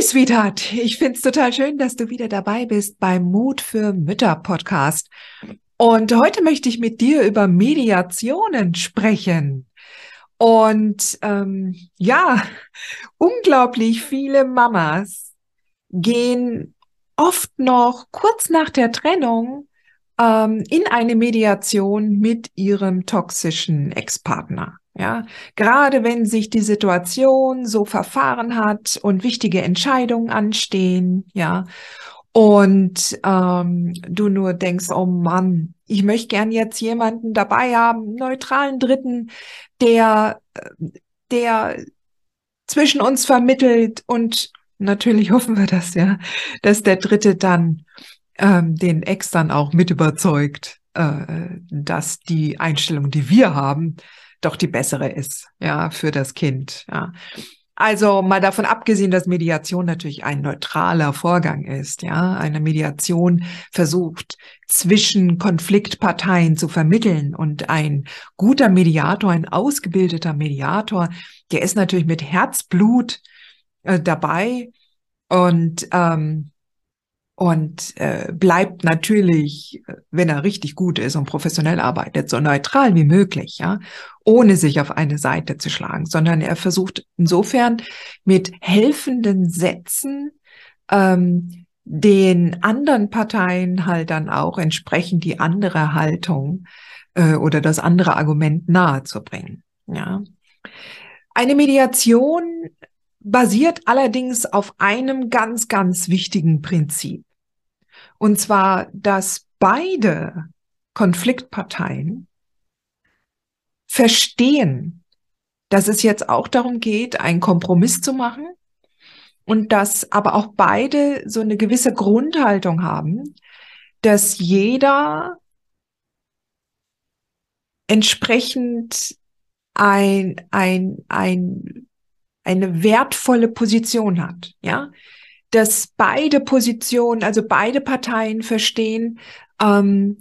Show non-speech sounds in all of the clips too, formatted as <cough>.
Okay, Sweetheart, ich find's total schön, dass du wieder dabei bist beim Mut für Mütter Podcast. Und heute möchte ich mit dir über Mediationen sprechen. Und ähm, ja, unglaublich viele Mamas gehen oft noch kurz nach der Trennung ähm, in eine Mediation mit ihrem toxischen Ex-Partner. Ja, gerade wenn sich die Situation so verfahren hat und wichtige Entscheidungen anstehen, ja, und ähm, du nur denkst, oh Mann, ich möchte gern jetzt jemanden dabei haben, neutralen Dritten, der, der zwischen uns vermittelt und natürlich <laughs> hoffen wir das, ja, dass der Dritte dann ähm, den Ex dann auch mit überzeugt, äh, dass die Einstellung, die wir haben, doch die bessere ist, ja, für das Kind, ja. Also mal davon abgesehen, dass Mediation natürlich ein neutraler Vorgang ist, ja. Eine Mediation versucht zwischen Konfliktparteien zu vermitteln und ein guter Mediator, ein ausgebildeter Mediator, der ist natürlich mit Herzblut äh, dabei und ähm, und äh, bleibt natürlich, wenn er richtig gut ist und professionell arbeitet, so neutral wie möglich, ja, ohne sich auf eine Seite zu schlagen, sondern er versucht insofern mit helfenden Sätzen ähm, den anderen Parteien halt dann auch entsprechend die andere Haltung äh, oder das andere Argument nahezubringen. Ja. Eine Mediation basiert allerdings auf einem ganz, ganz wichtigen Prinzip. Und zwar, dass beide Konfliktparteien verstehen, dass es jetzt auch darum geht, einen Kompromiss zu machen und dass aber auch beide so eine gewisse Grundhaltung haben, dass jeder entsprechend ein, ein, ein, eine wertvolle Position hat, ja, dass beide Positionen, also beide Parteien verstehen, ähm,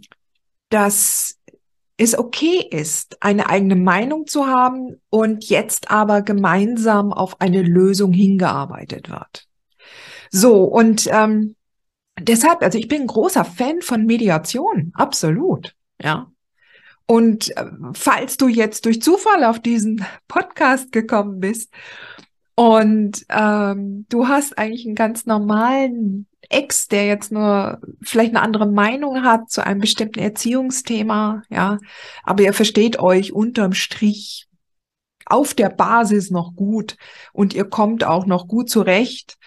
dass es okay ist, eine eigene Meinung zu haben und jetzt aber gemeinsam auf eine Lösung hingearbeitet wird. So, und ähm, deshalb, also ich bin ein großer Fan von Mediation, absolut, ja. Und äh, falls du jetzt durch Zufall auf diesen <laughs> Podcast gekommen bist und ähm, du hast eigentlich einen ganz normalen Ex, der jetzt nur vielleicht eine andere Meinung hat zu einem bestimmten Erziehungsthema, ja, aber ihr versteht euch unterm Strich auf der Basis noch gut und ihr kommt auch noch gut zurecht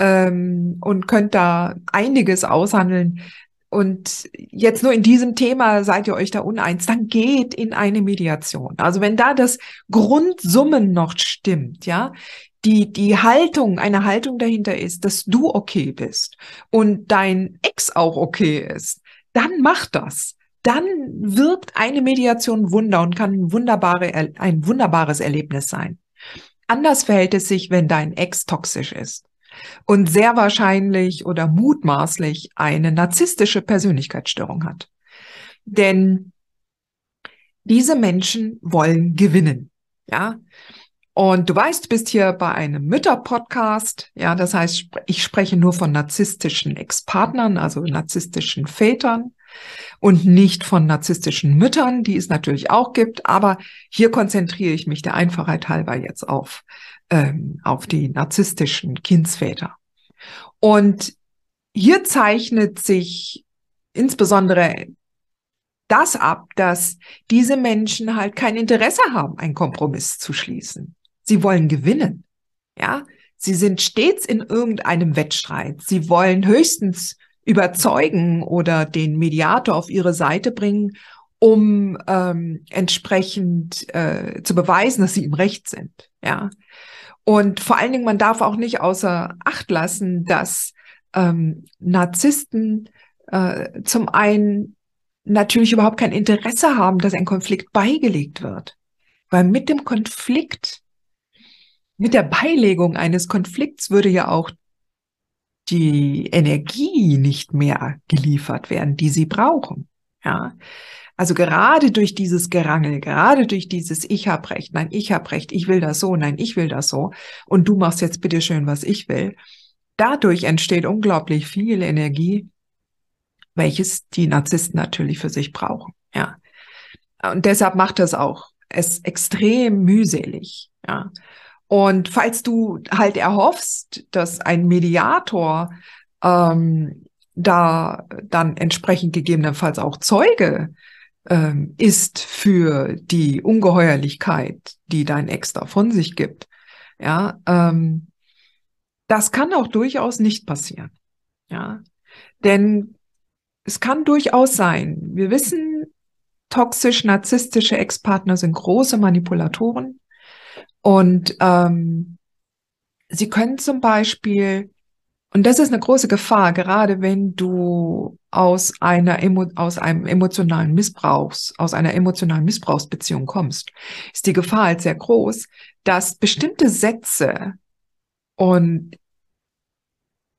ähm, und könnt da einiges aushandeln. Und jetzt nur in diesem Thema seid ihr euch da uneins, dann geht in eine Mediation. Also wenn da das Grundsummen noch stimmt, ja, die, die Haltung, eine Haltung dahinter ist, dass du okay bist und dein Ex auch okay ist, dann mach das. Dann wirkt eine Mediation Wunder und kann ein, wunderbare, ein wunderbares Erlebnis sein. Anders verhält es sich, wenn dein Ex toxisch ist und sehr wahrscheinlich oder mutmaßlich eine narzisstische Persönlichkeitsstörung hat. Denn diese Menschen wollen gewinnen. Ja, und du weißt, du bist hier bei einem Mütter-Podcast. Ja, das heißt, ich spreche nur von narzisstischen Ex-Partnern, also narzisstischen Vätern und nicht von narzisstischen Müttern, die es natürlich auch gibt. Aber hier konzentriere ich mich der Einfachheit halber jetzt auf, ähm, auf die narzisstischen Kindsväter. Und hier zeichnet sich insbesondere das ab, dass diese Menschen halt kein Interesse haben, einen Kompromiss zu schließen. Sie wollen gewinnen. Ja, Sie sind stets in irgendeinem Wettstreit. Sie wollen höchstens überzeugen oder den Mediator auf ihre Seite bringen, um ähm, entsprechend äh, zu beweisen, dass sie im Recht sind. Ja. Und vor allen Dingen, man darf auch nicht außer Acht lassen, dass ähm, Narzissten äh, zum einen natürlich überhaupt kein Interesse haben, dass ein Konflikt beigelegt wird. Weil mit dem Konflikt, mit der Beilegung eines Konflikts würde ja auch die Energie nicht mehr geliefert werden, die sie brauchen. Ja. Also gerade durch dieses Gerangel, gerade durch dieses Ich hab Recht, nein, ich hab Recht, ich will das so, nein, ich will das so und du machst jetzt bitte schön, was ich will. Dadurch entsteht unglaublich viel Energie, welches die Narzissten natürlich für sich brauchen. Ja. Und deshalb macht das auch es extrem mühselig. Ja. Und falls du halt erhoffst, dass ein Mediator ähm, da dann entsprechend gegebenenfalls auch Zeuge ähm, ist für die Ungeheuerlichkeit, die dein Ex da von sich gibt, ja, ähm, das kann auch durchaus nicht passieren. Ja, denn es kann durchaus sein. Wir wissen, toxisch-narzisstische Ex-Partner sind große Manipulatoren und ähm, sie können zum Beispiel, und das ist eine große Gefahr, gerade wenn du aus einer aus einem emotionalen Missbrauchs, aus einer emotionalen Missbrauchsbeziehung kommst, ist die Gefahr halt sehr groß, dass bestimmte Sätze und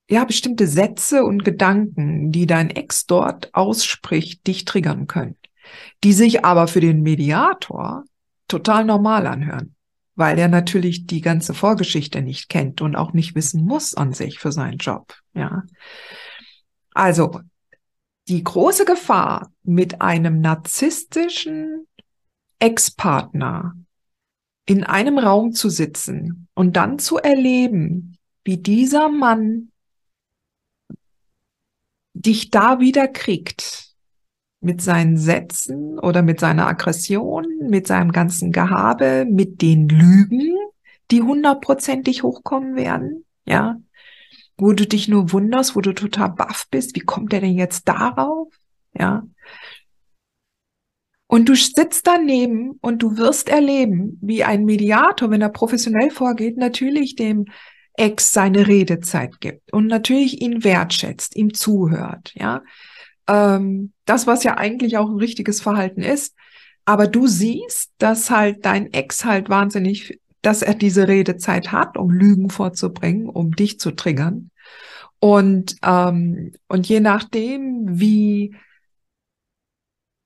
ja, bestimmte Sätze und Gedanken, die dein Ex dort ausspricht, dich triggern können, die sich aber für den Mediator total normal anhören, weil er natürlich die ganze Vorgeschichte nicht kennt und auch nicht wissen muss an sich für seinen Job, ja. Also, die große Gefahr mit einem narzisstischen Ex-Partner in einem Raum zu sitzen und dann zu erleben, wie dieser Mann dich da wieder kriegt mit seinen Sätzen oder mit seiner Aggression, mit seinem ganzen Gehabe, mit den Lügen, die hundertprozentig hochkommen werden, ja, wo du dich nur wunderst, wo du total baff bist, wie kommt er denn jetzt darauf, ja. Und du sitzt daneben und du wirst erleben, wie ein Mediator, wenn er professionell vorgeht, natürlich dem Ex seine Redezeit gibt und natürlich ihn wertschätzt, ihm zuhört, ja. Ähm, das, was ja eigentlich auch ein richtiges Verhalten ist. Aber du siehst, dass halt dein Ex halt wahnsinnig, dass er diese Redezeit hat, um Lügen vorzubringen, um dich zu triggern. Und, ähm, und je nachdem, wie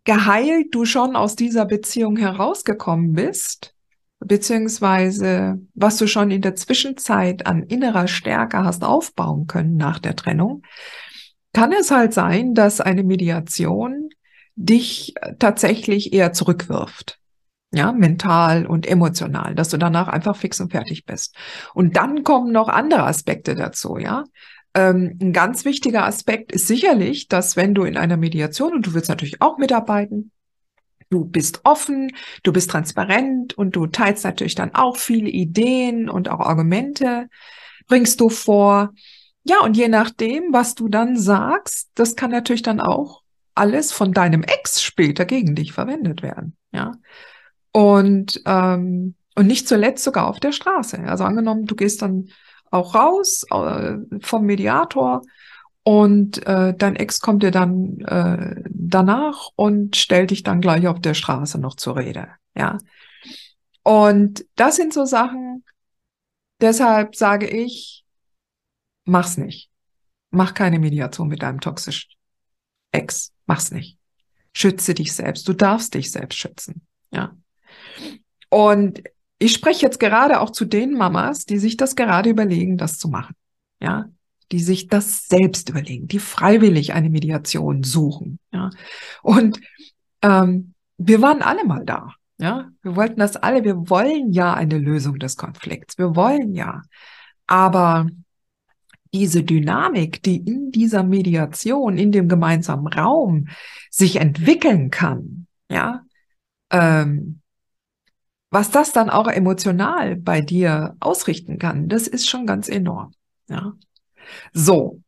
geheilt du schon aus dieser Beziehung herausgekommen bist, beziehungsweise was du schon in der Zwischenzeit an innerer Stärke hast aufbauen können nach der Trennung, kann es halt sein, dass eine Mediation dich tatsächlich eher zurückwirft. Ja, mental und emotional, dass du danach einfach fix und fertig bist. Und dann kommen noch andere Aspekte dazu, ja. Ähm, ein ganz wichtiger Aspekt ist sicherlich, dass wenn du in einer Mediation, und du willst natürlich auch mitarbeiten, Du bist offen, du bist transparent und du teilst natürlich dann auch viele Ideen und auch Argumente bringst du vor. Ja, und je nachdem, was du dann sagst, das kann natürlich dann auch alles von deinem Ex später gegen dich verwendet werden. Ja. Und, ähm, und nicht zuletzt sogar auf der Straße. Also angenommen, du gehst dann auch raus äh, vom Mediator und äh, dein Ex kommt dir dann äh, danach und stellt dich dann gleich auf der Straße noch zur Rede. Ja. Und das sind so Sachen, deshalb sage ich, mach's nicht. Mach keine Mediation mit deinem toxischen Ex. Mach's nicht. Schütze dich selbst. Du darfst dich selbst schützen. Ja. Und ich spreche jetzt gerade auch zu den Mamas, die sich das gerade überlegen, das zu machen. Ja die sich das selbst überlegen, die freiwillig eine Mediation suchen. Ja. Und ähm, wir waren alle mal da. Ja, wir wollten das alle. Wir wollen ja eine Lösung des Konflikts. Wir wollen ja. Aber diese Dynamik, die in dieser Mediation, in dem gemeinsamen Raum sich entwickeln kann, ja, ähm, was das dann auch emotional bei dir ausrichten kann, das ist schon ganz enorm. Ja. So.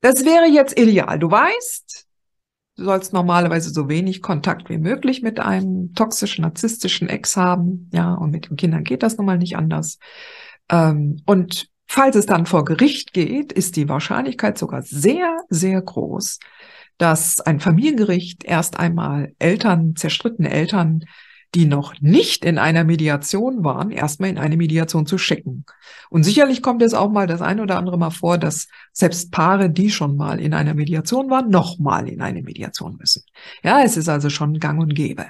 Das wäre jetzt ideal. Du weißt, du sollst normalerweise so wenig Kontakt wie möglich mit einem toxischen, narzisstischen Ex haben. Ja, und mit den Kindern geht das nun mal nicht anders. Ähm, und falls es dann vor Gericht geht, ist die Wahrscheinlichkeit sogar sehr, sehr groß, dass ein Familiengericht erst einmal Eltern, zerstrittene Eltern die noch nicht in einer Mediation waren, erstmal in eine Mediation zu schicken. Und sicherlich kommt es auch mal das ein oder andere Mal vor, dass selbst Paare, die schon mal in einer Mediation waren, nochmal in eine Mediation müssen. Ja, es ist also schon gang und gäbe.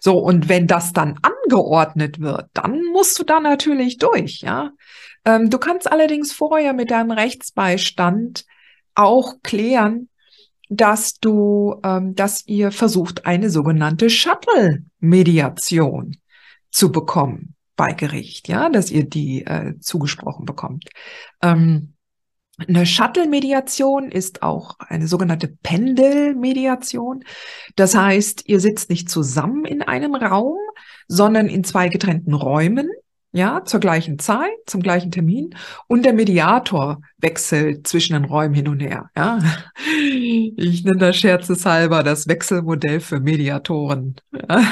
So, und wenn das dann angeordnet wird, dann musst du da natürlich durch, ja. Ähm, du kannst allerdings vorher mit deinem Rechtsbeistand auch klären, dass du, ähm, dass ihr versucht, eine sogenannte Shuttle-Mediation zu bekommen bei Gericht, ja, dass ihr die äh, zugesprochen bekommt. Ähm, eine Shuttle-Mediation ist auch eine sogenannte Pendel-Mediation. Das heißt, ihr sitzt nicht zusammen in einem Raum, sondern in zwei getrennten Räumen ja, zur gleichen Zeit, zum gleichen Termin und der Mediator wechselt zwischen den Räumen hin und her. Ja, ich nenne das scherzeshalber das Wechselmodell für Mediatoren. Ja.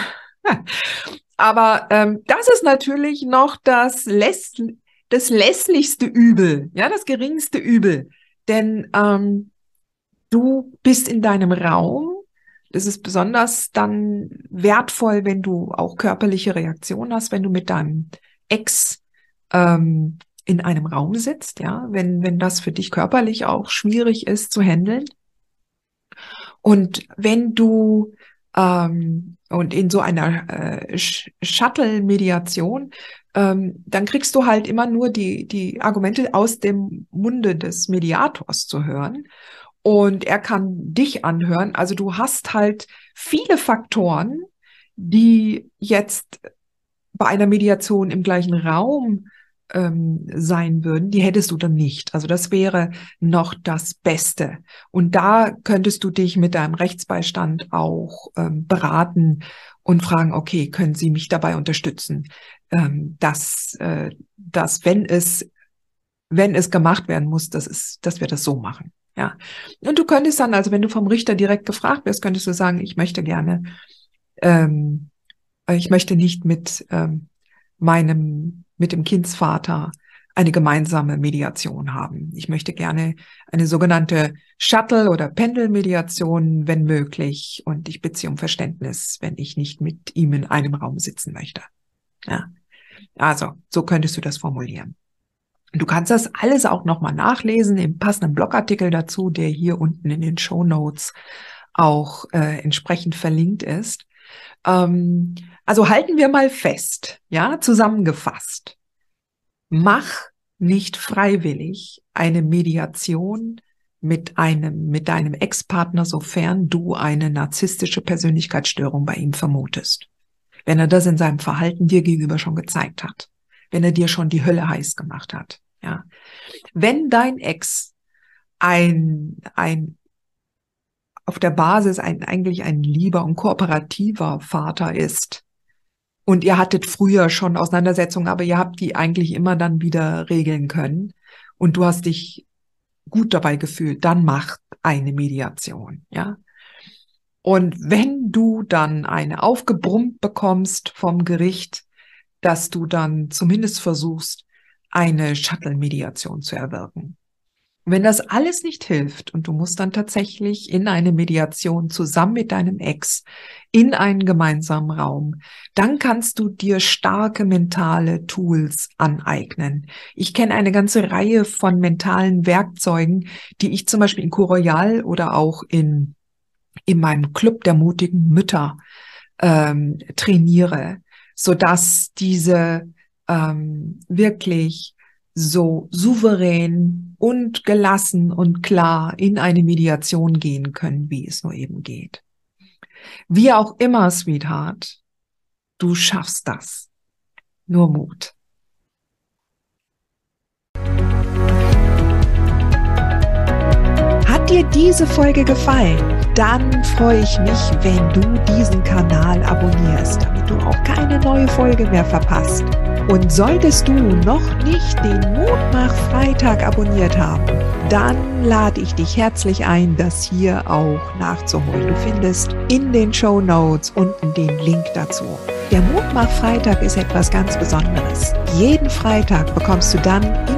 Aber ähm, das ist natürlich noch das, läss das lässlichste Übel, ja, das geringste Übel, denn ähm, du bist in deinem Raum. Das ist besonders dann wertvoll, wenn du auch körperliche Reaktionen hast, wenn du mit deinem Ex ähm, in einem Raum sitzt, ja, wenn, wenn das für dich körperlich auch schwierig ist zu handeln. Und wenn du ähm, und in so einer äh, Shuttle-Mediation, ähm, dann kriegst du halt immer nur die, die Argumente aus dem Munde des Mediators zu hören. Und er kann dich anhören. Also du hast halt viele Faktoren, die jetzt bei einer Mediation im gleichen Raum ähm, sein würden, die hättest du dann nicht. Also das wäre noch das Beste. Und da könntest du dich mit deinem Rechtsbeistand auch ähm, beraten und fragen, okay, können Sie mich dabei unterstützen, ähm, dass, äh, dass wenn es wenn es gemacht werden muss, dass, es, dass wir das so machen. Ja. Und du könntest dann, also wenn du vom Richter direkt gefragt wirst, könntest du sagen, ich möchte gerne ähm, ich möchte nicht mit ähm, meinem, mit dem Kindsvater eine gemeinsame Mediation haben. Ich möchte gerne eine sogenannte Shuttle- oder Pendelmediation, wenn möglich. Und ich bitte Sie um Verständnis, wenn ich nicht mit ihm in einem Raum sitzen möchte. Ja. Also, so könntest du das formulieren. Du kannst das alles auch nochmal nachlesen im passenden Blogartikel dazu, der hier unten in den Show Notes auch äh, entsprechend verlinkt ist. Ähm, also halten wir mal fest, ja, zusammengefasst. Mach nicht freiwillig eine Mediation mit einem, mit deinem Ex-Partner, sofern du eine narzisstische Persönlichkeitsstörung bei ihm vermutest. Wenn er das in seinem Verhalten dir gegenüber schon gezeigt hat. Wenn er dir schon die Hölle heiß gemacht hat. Ja. Wenn dein Ex ein, ein auf der Basis ein, eigentlich ein lieber und kooperativer Vater ist, und ihr hattet früher schon Auseinandersetzungen, aber ihr habt die eigentlich immer dann wieder regeln können. Und du hast dich gut dabei gefühlt, dann macht eine Mediation, ja. Und wenn du dann eine aufgebrummt bekommst vom Gericht, dass du dann zumindest versuchst, eine Shuttle-Mediation zu erwirken. Wenn das alles nicht hilft und du musst dann tatsächlich in eine Mediation zusammen mit deinem Ex in einen gemeinsamen Raum, dann kannst du dir starke mentale Tools aneignen. Ich kenne eine ganze Reihe von mentalen Werkzeugen, die ich zum Beispiel in Coroyal oder auch in, in meinem Club der mutigen Mütter ähm, trainiere, so dass diese ähm, wirklich so souverän und gelassen und klar in eine Mediation gehen können, wie es nur eben geht. Wie auch immer, Sweetheart, du schaffst das. Nur Mut. Hat dir diese Folge gefallen? Dann freue ich mich, wenn du diesen Kanal abonnierst, damit du auch keine neue Folge mehr verpasst. Und solltest du noch nicht den Mutmach Freitag abonniert haben, dann lade ich dich herzlich ein, das hier auch nachzuholen. Du findest in den Show Notes unten den Link dazu. Der Mutmach Freitag ist etwas ganz Besonderes. Jeden Freitag bekommst du dann in